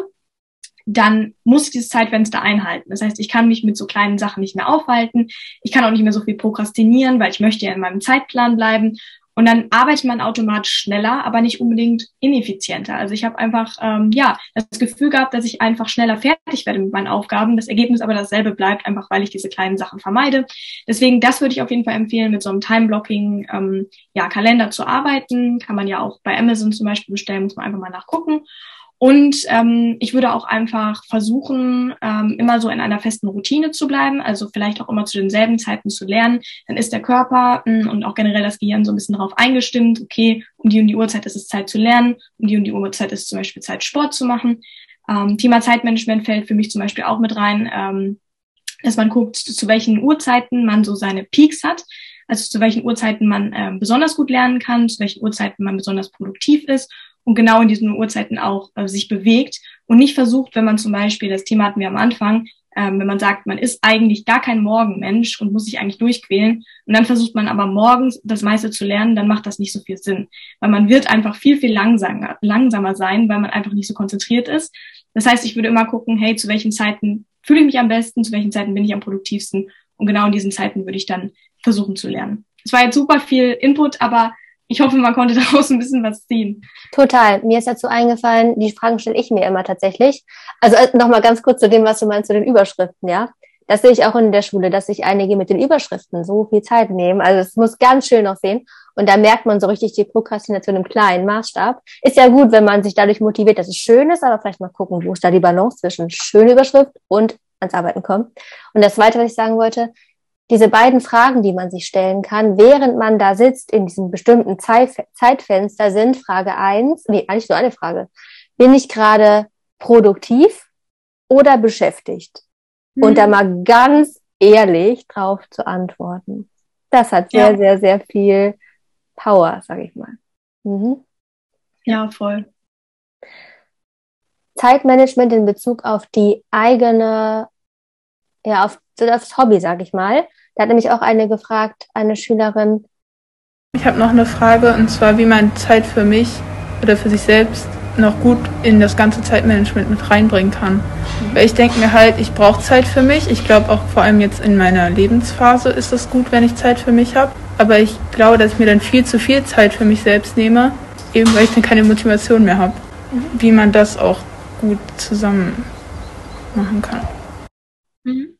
dann muss ich dieses Zeitfenster einhalten. Das heißt, ich kann mich mit so kleinen Sachen nicht mehr aufhalten. Ich kann auch nicht mehr so viel prokrastinieren, weil ich möchte ja in meinem Zeitplan bleiben. Und dann arbeitet man automatisch schneller, aber nicht unbedingt ineffizienter. Also ich habe einfach ähm, ja das Gefühl gehabt, dass ich einfach schneller fertig werde mit meinen Aufgaben. Das Ergebnis aber dasselbe bleibt, einfach weil ich diese kleinen Sachen vermeide. Deswegen, das würde ich auf jeden Fall empfehlen, mit so einem Time-Blocking ähm, ja, Kalender zu arbeiten. Kann man ja auch bei Amazon zum Beispiel bestellen, muss man einfach mal nachgucken. Und ähm, ich würde auch einfach versuchen, ähm, immer so in einer festen Routine zu bleiben, also vielleicht auch immer zu denselben Zeiten zu lernen. Dann ist der Körper mh, hm, und auch generell das Gehirn so ein bisschen darauf eingestimmt, okay, um die und die Uhrzeit ist es Zeit zu lernen, um die und die Uhrzeit ist zum Beispiel Zeit, Sport zu machen. Ähm, Thema Zeitmanagement fällt für mich zum Beispiel auch mit rein, ähm, dass man guckt, zu welchen Uhrzeiten man so seine Peaks hat also zu welchen Uhrzeiten man ähm, besonders gut lernen kann, zu welchen Uhrzeiten man besonders produktiv ist und genau in diesen Uhrzeiten auch äh, sich bewegt und nicht versucht, wenn man zum Beispiel, das Thema hatten wir am Anfang, ähm, wenn man sagt, man ist eigentlich gar kein Morgenmensch und muss sich eigentlich durchquälen und dann versucht man aber morgens das meiste zu lernen, dann macht das nicht so viel Sinn, weil man wird einfach viel, viel langsamer, langsamer sein, weil man einfach nicht so konzentriert ist. Das heißt, ich würde immer gucken, hey, zu welchen Zeiten fühle ich mich am besten, zu welchen Zeiten bin ich am produktivsten und genau in diesen Zeiten würde ich dann versuchen zu lernen. Es war jetzt super viel Input, aber ich hoffe, man konnte daraus ein bisschen was ziehen. Total. Mir ist dazu eingefallen, die Fragen stelle ich mir immer tatsächlich. Also äh, nochmal ganz kurz zu dem, was du meinst, zu den Überschriften, ja. Das sehe ich auch in der Schule, dass sich einige mit den Überschriften so viel Zeit nehmen. Also es muss ganz schön aussehen. Und da merkt man so richtig die Prokrastination im kleinen Maßstab. Ist ja gut, wenn man sich dadurch motiviert, dass es schön ist, aber vielleicht mal gucken, wo ist da die Balance zwischen schöne Überschrift und ans Arbeiten kommen. Und das Zweite, was ich sagen wollte, diese beiden Fragen, die man sich stellen kann, während man da sitzt in diesem bestimmten Zeitfenster sind Frage eins, nee, eigentlich nur eine Frage. Bin ich gerade produktiv oder beschäftigt? Mhm. Und da mal ganz ehrlich drauf zu antworten. Das hat sehr, ja. sehr, sehr viel Power, sag ich mal. Mhm. Ja, voll. Zeitmanagement in Bezug auf die eigene, ja, auf so das Hobby, sag ich mal. Da hat nämlich auch eine gefragt, eine Schülerin. Ich habe noch eine Frage und zwar, wie man Zeit für mich oder für sich selbst noch gut in das ganze Zeitmanagement mit reinbringen kann. Weil ich denke mir halt, ich brauche Zeit für mich. Ich glaube auch vor allem jetzt in meiner Lebensphase ist es gut, wenn ich Zeit für mich habe. Aber ich glaube, dass ich mir dann viel zu viel Zeit für mich selbst nehme, eben weil ich dann keine Motivation mehr habe. Wie man das auch gut zusammen machen kann. Mhm.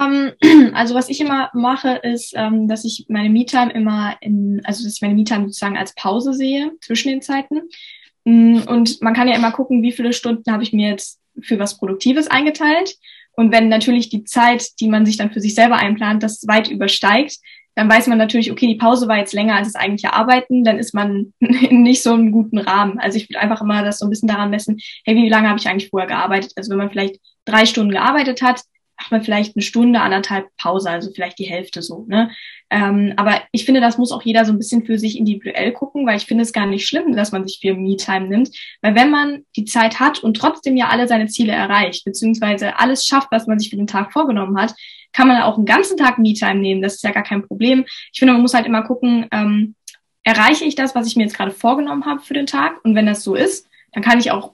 Ähm, also was ich immer mache, ist, ähm, dass ich meine Me-Time immer in, also dass ich meine Me-Time sozusagen als Pause sehe zwischen den Zeiten. Mm, und man kann ja immer gucken, wie viele Stunden habe ich mir jetzt für was Produktives eingeteilt. Und wenn natürlich die Zeit, die man sich dann für sich selber einplant, das weit übersteigt, dann weiß man natürlich, okay, die Pause war jetzt länger als das eigentliche Arbeiten, dann ist man in nicht so einem guten Rahmen. Also ich würde einfach immer das so ein bisschen daran messen, hey, wie lange habe ich eigentlich vorher gearbeitet? Also wenn man vielleicht drei Stunden gearbeitet hat, macht man vielleicht eine Stunde, anderthalb Pause, also vielleicht die Hälfte so. Ne? Ähm, aber ich finde, das muss auch jeder so ein bisschen für sich individuell gucken, weil ich finde es gar nicht schlimm, dass man sich viel Me-Time nimmt. Weil wenn man die Zeit hat und trotzdem ja alle seine Ziele erreicht, beziehungsweise alles schafft, was man sich für den Tag vorgenommen hat, kann man auch einen ganzen Tag Me-Time nehmen. Das ist ja gar kein Problem. Ich finde, man muss halt immer gucken, ähm, erreiche ich das, was ich mir jetzt gerade vorgenommen habe für den Tag? Und wenn das so ist, dann kann ich auch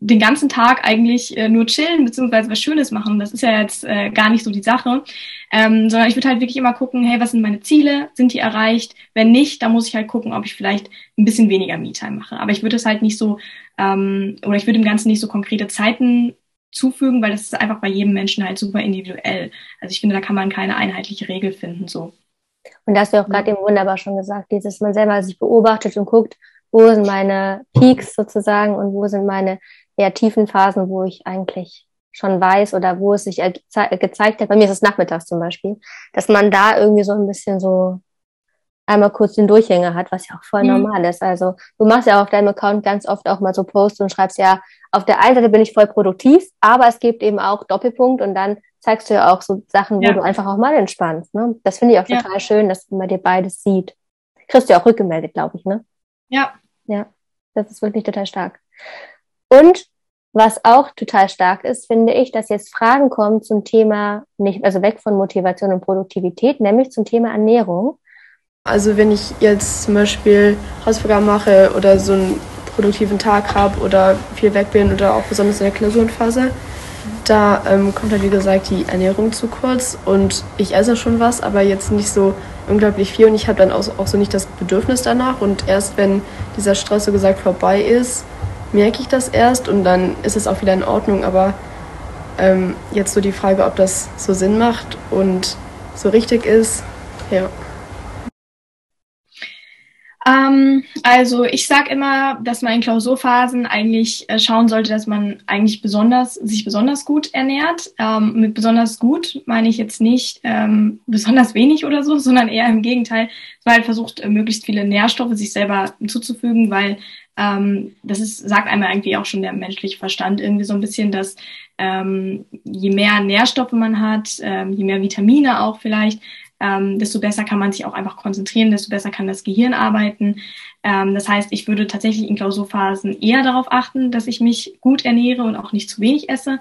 den ganzen Tag eigentlich äh, nur chillen beziehungsweise was Schönes machen. Das ist ja jetzt äh, gar nicht so die Sache. Ähm, sondern ich würde halt wirklich immer gucken, hey, was sind meine Ziele? Sind die erreicht? Wenn nicht, dann muss ich halt gucken, ob ich vielleicht ein bisschen weniger Me-Time mache. Aber ich würde es halt nicht so, ähm, oder ich würde dem Ganzen nicht so konkrete Zeiten zufügen, weil das ist einfach bei jedem Menschen halt super individuell. Also ich finde, da kann man keine einheitliche Regel finden, so. Und da hast du auch gerade eben wunderbar schon gesagt, dieses man selber sich beobachtet und guckt, wo sind meine Peaks sozusagen und wo sind meine eher tiefen Phasen, wo ich eigentlich schon weiß oder wo es sich gezeigt hat, bei mir ist es nachmittags zum Beispiel, dass man da irgendwie so ein bisschen so einmal kurz den Durchhänger hat, was ja auch voll mhm. normal ist. Also du machst ja auf deinem Account ganz oft auch mal so Posts und schreibst ja, auf der einen Seite bin ich voll produktiv, aber es gibt eben auch Doppelpunkt und dann zeigst du ja auch so Sachen, wo ja. du einfach auch mal entspannst. Ne? Das finde ich auch total ja. schön, dass man dir beides sieht. Kriegst du ja auch rückgemeldet, glaube ich, ne? Ja. Ja, das ist wirklich total stark. Und was auch total stark ist, finde ich, dass jetzt Fragen kommen zum Thema, nicht, also weg von Motivation und Produktivität, nämlich zum Thema Ernährung. Also wenn ich jetzt zum Beispiel Hausaufgaben mache oder so einen produktiven Tag habe oder viel weg bin oder auch besonders in der Klausurenphase, da ähm, kommt halt wie gesagt die Ernährung zu kurz und ich esse schon was, aber jetzt nicht so unglaublich viel und ich habe dann auch, auch so nicht das Bedürfnis danach und erst wenn dieser Stress so gesagt vorbei ist, merke ich das erst und dann ist es auch wieder in Ordnung. Aber ähm, jetzt so die Frage, ob das so Sinn macht und so richtig ist, ja. Ähm, also ich sage immer, dass man in Klausurphasen eigentlich äh, schauen sollte, dass man eigentlich besonders sich besonders gut ernährt. Ähm, mit besonders gut meine ich jetzt nicht ähm, besonders wenig oder so, sondern eher im Gegenteil, weil halt versucht, äh, möglichst viele Nährstoffe sich selber zuzufügen, weil ähm, das ist, sagt einmal irgendwie auch schon der menschliche Verstand irgendwie so ein bisschen, dass ähm, je mehr Nährstoffe man hat, ähm, je mehr Vitamine auch vielleicht, ähm, desto besser kann man sich auch einfach konzentrieren, desto besser kann das Gehirn arbeiten. Ähm, das heißt, ich würde tatsächlich in Klausurphasen eher darauf achten, dass ich mich gut ernähre und auch nicht zu wenig esse.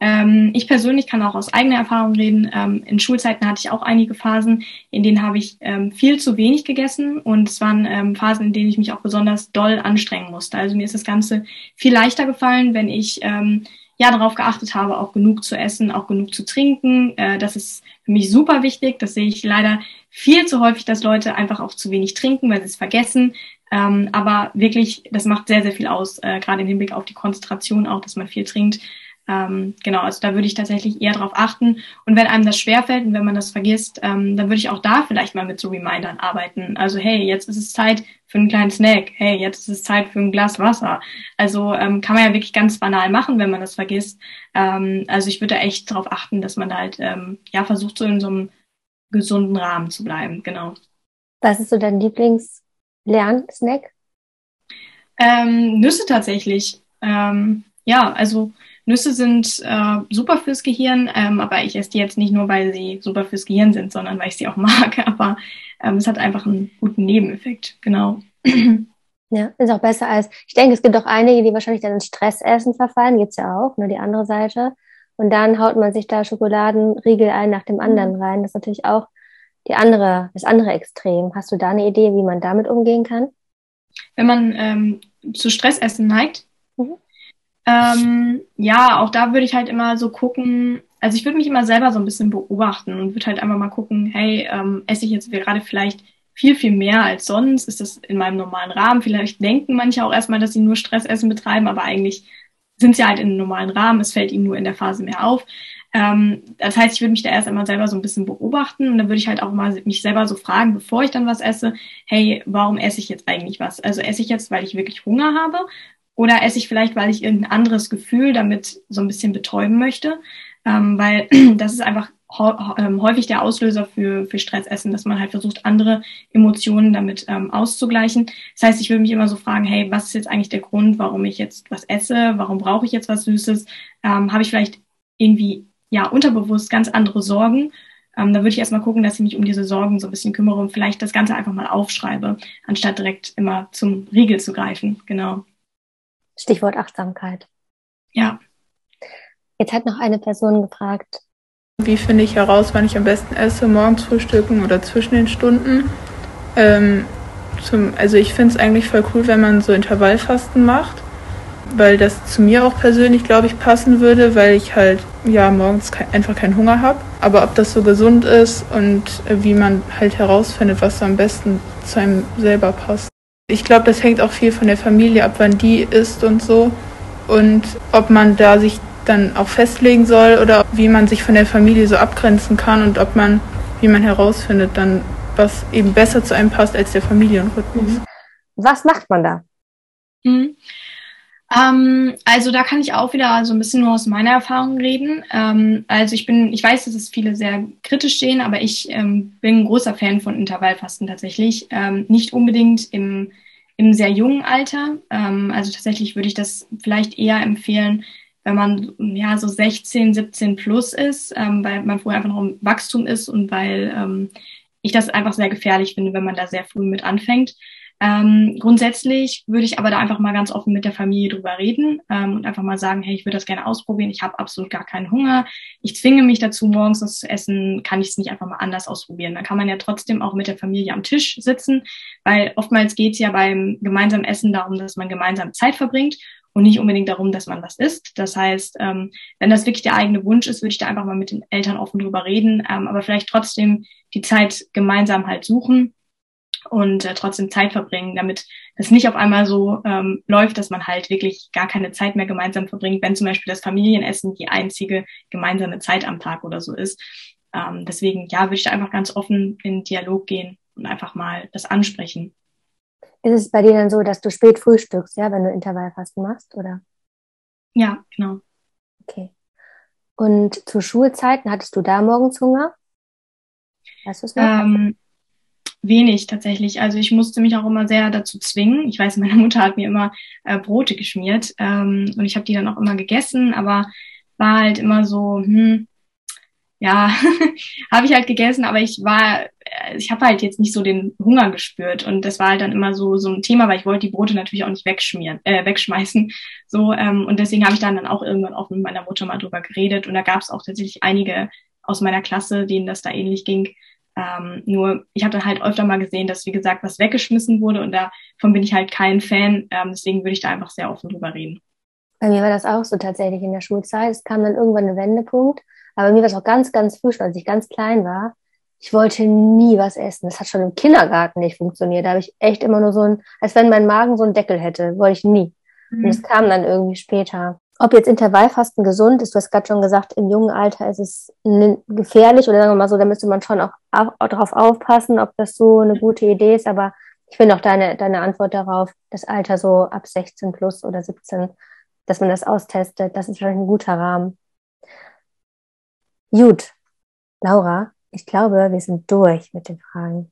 Ähm, ich persönlich kann auch aus eigener Erfahrung reden. Ähm, in Schulzeiten hatte ich auch einige Phasen, in denen habe ich ähm, viel zu wenig gegessen und es waren ähm, Phasen, in denen ich mich auch besonders doll anstrengen musste. Also mir ist das Ganze viel leichter gefallen, wenn ich ähm, ja darauf geachtet habe, auch genug zu essen, auch genug zu trinken. Äh, das ist für mich super wichtig. Das sehe ich leider viel zu häufig, dass Leute einfach auch zu wenig trinken, weil sie es vergessen. Ähm, aber wirklich, das macht sehr, sehr viel aus, äh, gerade im Hinblick auf die Konzentration auch, dass man viel trinkt. Ähm, genau, also da würde ich tatsächlich eher drauf achten. Und wenn einem das schwerfällt und wenn man das vergisst, ähm, dann würde ich auch da vielleicht mal mit so Remindern arbeiten. Also hey, jetzt ist es Zeit für einen kleinen Snack. Hey, jetzt ist es Zeit für ein Glas Wasser. Also ähm, kann man ja wirklich ganz banal machen, wenn man das vergisst. Ähm, also ich würde da echt darauf achten, dass man halt ähm, ja versucht, so in so einem gesunden Rahmen zu bleiben. Genau. Was ist so dein Lieblings-Lernsnack? Ähm, Nüsse tatsächlich. Ähm, ja, also Nüsse sind äh, super fürs Gehirn, ähm, aber ich esse die jetzt nicht nur, weil sie super fürs Gehirn sind, sondern weil ich sie auch mag. Aber ähm, es hat einfach einen guten Nebeneffekt, genau. Ja, ist auch besser als, ich denke, es gibt auch einige, die wahrscheinlich dann ins Stressessen verfallen, gibt's ja auch, nur die andere Seite. Und dann haut man sich da Schokoladenriegel ein nach dem anderen mhm. rein. Das ist natürlich auch die andere, das andere Extrem. Hast du da eine Idee, wie man damit umgehen kann? Wenn man ähm, zu Stressessen neigt. Ähm, ja, auch da würde ich halt immer so gucken, also ich würde mich immer selber so ein bisschen beobachten und würde halt einfach mal gucken, hey, ähm, esse ich jetzt gerade vielleicht viel, viel mehr als sonst? Ist das in meinem normalen Rahmen? Vielleicht denken manche auch erstmal, dass sie nur Stressessen betreiben, aber eigentlich sind sie halt in einem normalen Rahmen. Es fällt ihnen nur in der Phase mehr auf. Ähm, das heißt, ich würde mich da erst einmal selber so ein bisschen beobachten und dann würde ich halt auch mal mich selber so fragen, bevor ich dann was esse, hey, warum esse ich jetzt eigentlich was? Also esse ich jetzt, weil ich wirklich Hunger habe oder esse ich vielleicht, weil ich irgendein anderes Gefühl damit so ein bisschen betäuben möchte? Ähm, weil das ist einfach ähm, häufig der Auslöser für, für Stressessen, dass man halt versucht, andere Emotionen damit ähm, auszugleichen. Das heißt, ich würde mich immer so fragen, hey, was ist jetzt eigentlich der Grund, warum ich jetzt was esse? Warum brauche ich jetzt was Süßes? Ähm, Habe ich vielleicht irgendwie ja unterbewusst ganz andere Sorgen? Ähm, da würde ich erstmal gucken, dass ich mich um diese Sorgen so ein bisschen kümmere und vielleicht das Ganze einfach mal aufschreibe, anstatt direkt immer zum Riegel zu greifen. Genau. Stichwort Achtsamkeit. Ja. Jetzt hat noch eine Person gefragt. Wie finde ich heraus, wann ich am besten esse, morgens frühstücken oder zwischen den Stunden? Ähm, zum, also ich finde es eigentlich voll cool, wenn man so Intervallfasten macht, weil das zu mir auch persönlich, glaube ich, passen würde, weil ich halt ja morgens kein, einfach keinen Hunger habe. Aber ob das so gesund ist und äh, wie man halt herausfindet, was so am besten zu einem selber passt. Ich glaube, das hängt auch viel von der Familie ab, wann die ist und so. Und ob man da sich dann auch festlegen soll oder wie man sich von der Familie so abgrenzen kann und ob man, wie man herausfindet, dann was eben besser zu einem passt als der Familienrhythmus. Was macht man da? Ähm, also da kann ich auch wieder so ein bisschen nur aus meiner Erfahrung reden. Ähm, also ich bin, ich weiß, dass es viele sehr kritisch sehen, aber ich ähm, bin ein großer Fan von Intervallfasten tatsächlich. Ähm, nicht unbedingt im, im sehr jungen Alter. Ähm, also tatsächlich würde ich das vielleicht eher empfehlen, wenn man ja so 16, 17 plus ist, ähm, weil man vorher einfach noch im Wachstum ist und weil ich das einfach sehr gefährlich finde, wenn man da sehr früh mit anfängt. Ähm, grundsätzlich würde ich aber da einfach mal ganz offen mit der Familie drüber reden ähm, und einfach mal sagen, hey, ich würde das gerne ausprobieren, ich habe absolut gar keinen Hunger, ich zwinge mich dazu, morgens was zu essen, kann ich es nicht einfach mal anders ausprobieren. Dann kann man ja trotzdem auch mit der Familie am Tisch sitzen, weil oftmals geht es ja beim gemeinsamen Essen darum, dass man gemeinsam Zeit verbringt und nicht unbedingt darum, dass man was isst. Das heißt, ähm, wenn das wirklich der eigene Wunsch ist, würde ich da einfach mal mit den Eltern offen drüber reden, ähm, aber vielleicht trotzdem die Zeit gemeinsam halt suchen und äh, trotzdem Zeit verbringen, damit das nicht auf einmal so ähm, läuft, dass man halt wirklich gar keine Zeit mehr gemeinsam verbringt, wenn zum Beispiel das Familienessen die einzige gemeinsame Zeit am Tag oder so ist. Ähm, deswegen, ja, würde ich da einfach ganz offen in Dialog gehen und einfach mal das ansprechen. Ist es bei dir dann so, dass du spät frühstückst, ja, wenn du Intervallfasten machst, oder? Ja, genau. Okay. Und zu Schulzeiten hattest du da morgens Hunger? Weißt du es noch? Ähm, wenig tatsächlich. Also ich musste mich auch immer sehr dazu zwingen. Ich weiß, meine Mutter hat mir immer äh, Brote geschmiert ähm, und ich habe die dann auch immer gegessen, aber war halt immer so, hm, ja, habe ich halt gegessen, aber ich war, äh, ich habe halt jetzt nicht so den Hunger gespürt und das war halt dann immer so so ein Thema, weil ich wollte die Brote natürlich auch nicht wegschmieren, äh, wegschmeißen, so ähm, und deswegen habe ich dann dann auch irgendwann auch mit meiner Mutter mal drüber geredet und da gab es auch tatsächlich einige aus meiner Klasse, denen das da ähnlich ging. Ähm, nur ich habe dann halt öfter mal gesehen, dass wie gesagt was weggeschmissen wurde und davon bin ich halt kein Fan, ähm, deswegen würde ich da einfach sehr offen drüber reden. Bei mir war das auch so tatsächlich in der Schulzeit. Es kam dann irgendwann ein Wendepunkt aber mir war es auch ganz, ganz früh schon, als ich ganz klein war. Ich wollte nie was essen. Das hat schon im Kindergarten nicht funktioniert. Da habe ich echt immer nur so ein, als wenn mein Magen so einen Deckel hätte, wollte ich nie. Mhm. Und es kam dann irgendwie später. Ob jetzt Intervallfasten gesund ist, du hast gerade schon gesagt, im jungen Alter ist es gefährlich oder sagen wir mal so, da müsste man schon auch, auch darauf aufpassen, ob das so eine gute Idee ist. Aber ich finde auch deine, deine Antwort darauf, das Alter so ab 16 plus oder 17, dass man das austestet, das ist wahrscheinlich ein guter Rahmen. Gut, Laura, ich glaube, wir sind durch mit den Fragen.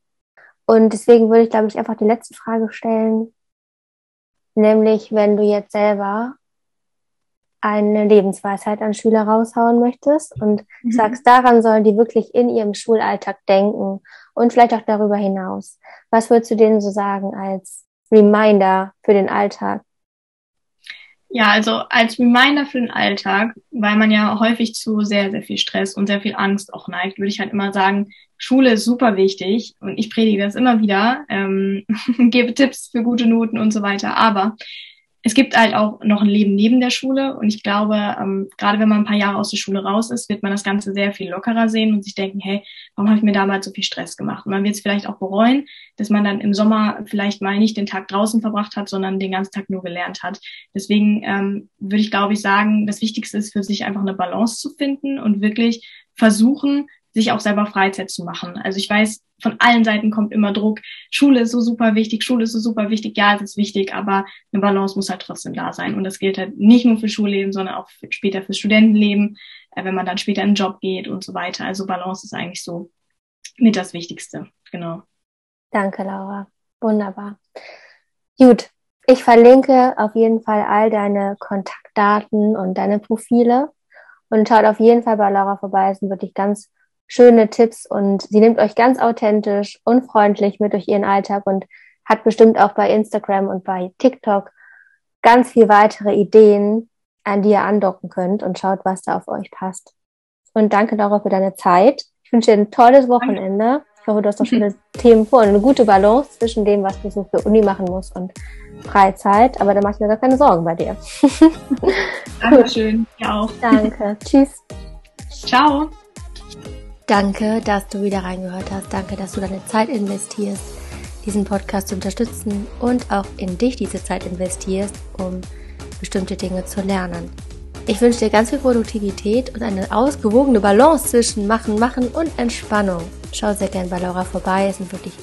Und deswegen würde ich, glaube ich, einfach die letzte Frage stellen, nämlich wenn du jetzt selber eine Lebensweisheit an Schüler raushauen möchtest und mhm. sagst, daran sollen die wirklich in ihrem Schulalltag denken und vielleicht auch darüber hinaus. Was würdest du denen so sagen als Reminder für den Alltag? Ja, also als Reminder für den Alltag, weil man ja häufig zu sehr, sehr viel Stress und sehr viel Angst auch neigt, würde ich halt immer sagen, Schule ist super wichtig und ich predige das immer wieder, ähm, gebe Tipps für gute Noten und so weiter. Aber es gibt halt auch noch ein Leben neben der Schule und ich glaube, ähm, gerade wenn man ein paar Jahre aus der Schule raus ist, wird man das Ganze sehr viel lockerer sehen und sich denken, hey, warum habe ich mir damals so viel Stress gemacht? Und man wird es vielleicht auch bereuen, dass man dann im Sommer vielleicht mal nicht den Tag draußen verbracht hat, sondern den ganzen Tag nur gelernt hat. Deswegen ähm, würde ich, glaube ich, sagen, das Wichtigste ist für sich einfach eine Balance zu finden und wirklich versuchen, sich auch selber Freizeit zu machen. Also ich weiß, von allen Seiten kommt immer Druck. Schule ist so super wichtig, Schule ist so super wichtig. Ja, es ist wichtig, aber eine Balance muss halt trotzdem da sein. Und das gilt halt nicht nur für Schulleben, sondern auch für später fürs Studentenleben, äh, wenn man dann später in den Job geht und so weiter. Also Balance ist eigentlich so mit das Wichtigste. Genau. Danke, Laura. Wunderbar. Gut. Ich verlinke auf jeden Fall all deine Kontaktdaten und deine Profile und schaut auf jeden Fall bei Laura vorbei. Es sind wirklich ganz schöne Tipps und sie nimmt euch ganz authentisch und freundlich mit durch ihren Alltag und hat bestimmt auch bei Instagram und bei TikTok ganz viel weitere Ideen, an die ihr andocken könnt und schaut, was da auf euch passt. Und danke darauf für deine Zeit. Ich wünsche dir ein tolles Wochenende. Ich hoffe, du hast noch schöne Themen vor und eine gute Balance zwischen dem, was du so für Uni machen musst und Freizeit. Aber da mach ich mir gar keine Sorgen bei dir. Dankeschön. Ja auch. Danke. Tschüss. Ciao. Danke, dass du wieder reingehört hast. Danke, dass du deine Zeit investierst, diesen Podcast zu unterstützen und auch in dich diese Zeit investierst, um bestimmte Dinge zu lernen. Ich wünsche dir ganz viel Produktivität und eine ausgewogene Balance zwischen Machen, Machen und Entspannung. schau sehr gerne bei Laura vorbei. Es sind wirklich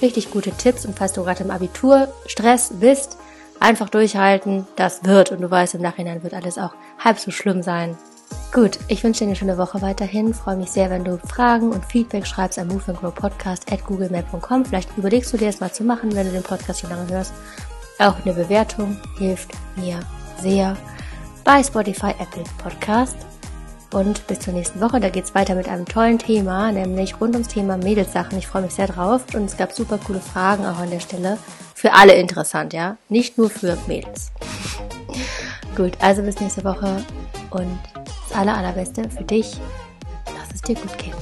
richtig gute Tipps. Und falls du gerade im Abitur Stress bist, einfach durchhalten. Das wird. Und du weißt, im Nachhinein wird alles auch halb so schlimm sein. Gut, ich wünsche dir eine schöne Woche weiterhin. Freue mich sehr, wenn du Fragen und Feedback schreibst an Move and Grow Podcast at googlemail.com. Vielleicht überlegst du dir das mal zu machen, wenn du den Podcast schon lange hörst. Auch eine Bewertung hilft mir sehr bei Spotify, Apple Podcast. Und bis zur nächsten Woche, da geht's weiter mit einem tollen Thema, nämlich rund ums Thema Mädelssachen. Ich freue mich sehr drauf und es gab super coole Fragen auch an der Stelle. Für alle interessant, ja? Nicht nur für Mädels. Gut, also bis nächste Woche und aller, allerbeste für dich. Lass es dir gut gehen.